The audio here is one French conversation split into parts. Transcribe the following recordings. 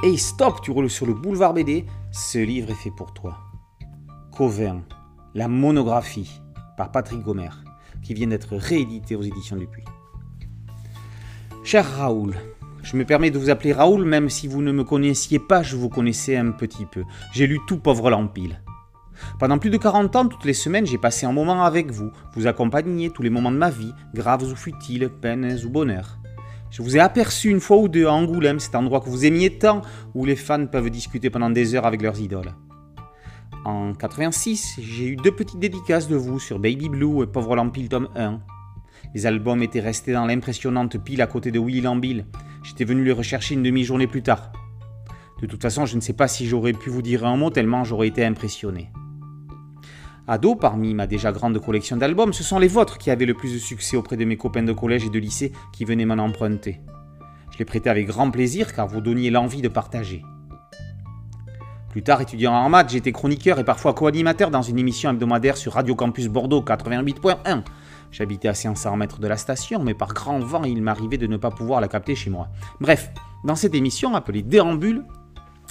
Hey stop, tu roules sur le boulevard BD, ce livre est fait pour toi. Covin, la monographie, par Patrick Gomer, qui vient d'être réédité aux éditions Dupuis. Cher Raoul, je me permets de vous appeler Raoul, même si vous ne me connaissiez pas, je vous connaissais un petit peu. J'ai lu tout pauvre l'Empile. Pendant plus de 40 ans, toutes les semaines, j'ai passé un moment avec vous, vous accompagniez tous les moments de ma vie, graves ou futiles, peines ou bonheurs. Je vous ai aperçu une fois ou deux à Angoulême, cet endroit que vous aimiez tant, où les fans peuvent discuter pendant des heures avec leurs idoles. En 86, j'ai eu deux petites dédicaces de vous sur Baby Blue et Pauvre Lampil tome 1. Les albums étaient restés dans l'impressionnante pile à côté de Willy Lambill. J'étais venu les rechercher une demi-journée plus tard. De toute façon, je ne sais pas si j'aurais pu vous dire un mot tellement j'aurais été impressionné. Ado, parmi ma déjà grande collection d'albums, ce sont les vôtres qui avaient le plus de succès auprès de mes copains de collège et de lycée qui venaient m'en emprunter. Je les prêtais avec grand plaisir car vous donniez l'envie de partager. Plus tard, étudiant en maths, j'étais chroniqueur et parfois co-animateur dans une émission hebdomadaire sur Radio Campus Bordeaux 88.1. J'habitais à 500 mètres de la station, mais par grand vent, il m'arrivait de ne pas pouvoir la capter chez moi. Bref, dans cette émission appelée Déambule,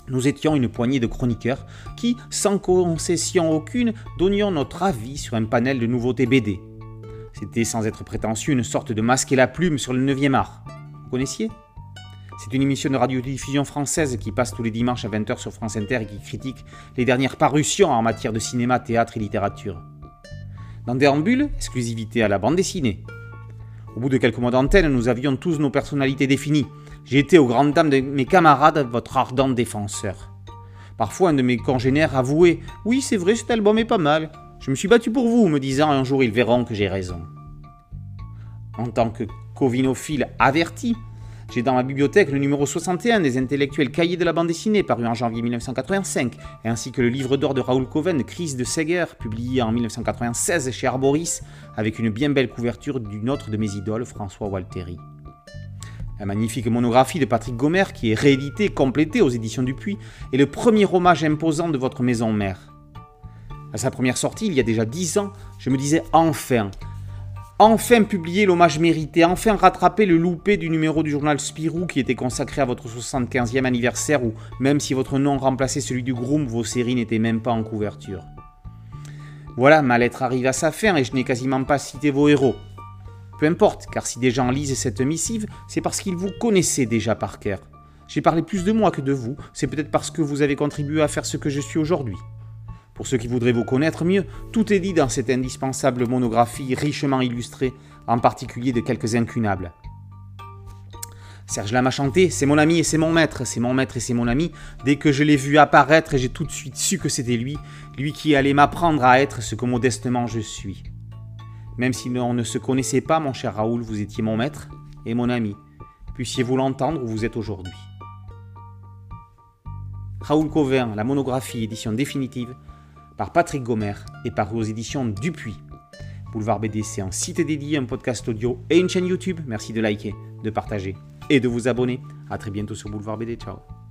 nous étions une poignée de chroniqueurs qui, sans concession aucune, donnions notre avis sur un panel de nouveautés BD. C'était sans être prétentieux une sorte de masque et la plume sur le 9e art. Vous connaissiez? C'est une émission de radiodiffusion française qui passe tous les dimanches à 20h sur France Inter et qui critique les dernières parutions en matière de cinéma, théâtre et littérature. Dans Déambule, exclusivité à la bande dessinée. Au bout de quelques mois d'antenne, nous avions tous nos personnalités définies. J'ai été aux grandes dames de mes camarades votre ardent défenseur. Parfois, un de mes congénères avouait Oui, c'est vrai, cet album est pas mal. Je me suis battu pour vous, me disant un jour ils verront que j'ai raison. En tant que covinophile averti, j'ai dans ma bibliothèque le numéro 61 des intellectuels cahiers de la bande dessinée, paru en janvier 1985, ainsi que le livre d'or de Raoul Coven, Crise de Seger, publié en 1996 chez Arboris, avec une bien belle couverture d'une autre de mes idoles, François Walteri. La magnifique monographie de Patrick Gomer, qui est rééditée, complétée aux éditions Dupuis, est le premier hommage imposant de votre maison mère. À sa première sortie, il y a déjà dix ans, je me disais enfin, enfin publier l'hommage mérité, enfin rattraper le loupé du numéro du journal Spirou qui était consacré à votre 75e anniversaire où, même si votre nom remplaçait celui du Groom, vos séries n'étaient même pas en couverture. Voilà, ma lettre arrive à sa fin et je n'ai quasiment pas cité vos héros. Peu importe, car si des gens lisent cette missive, c'est parce qu'ils vous connaissaient déjà par cœur. J'ai parlé plus de moi que de vous, c'est peut-être parce que vous avez contribué à faire ce que je suis aujourd'hui. Pour ceux qui voudraient vous connaître mieux, tout est dit dans cette indispensable monographie richement illustrée, en particulier de quelques incunables. Serge Lama chanté, c'est mon ami et c'est mon maître, c'est mon maître et c'est mon ami. Dès que je l'ai vu apparaître, j'ai tout de suite su que c'était lui, lui qui allait m'apprendre à être ce que modestement je suis. Même si on ne se connaissait pas, mon cher Raoul, vous étiez mon maître et mon ami. Puissiez-vous l'entendre où vous êtes aujourd'hui. Raoul Covin, la monographie édition définitive, par Patrick Gomer et par aux éditions Dupuis. Boulevard BD, c'est un site dédié, un podcast audio et une chaîne YouTube. Merci de liker, de partager et de vous abonner. A très bientôt sur Boulevard BD. Ciao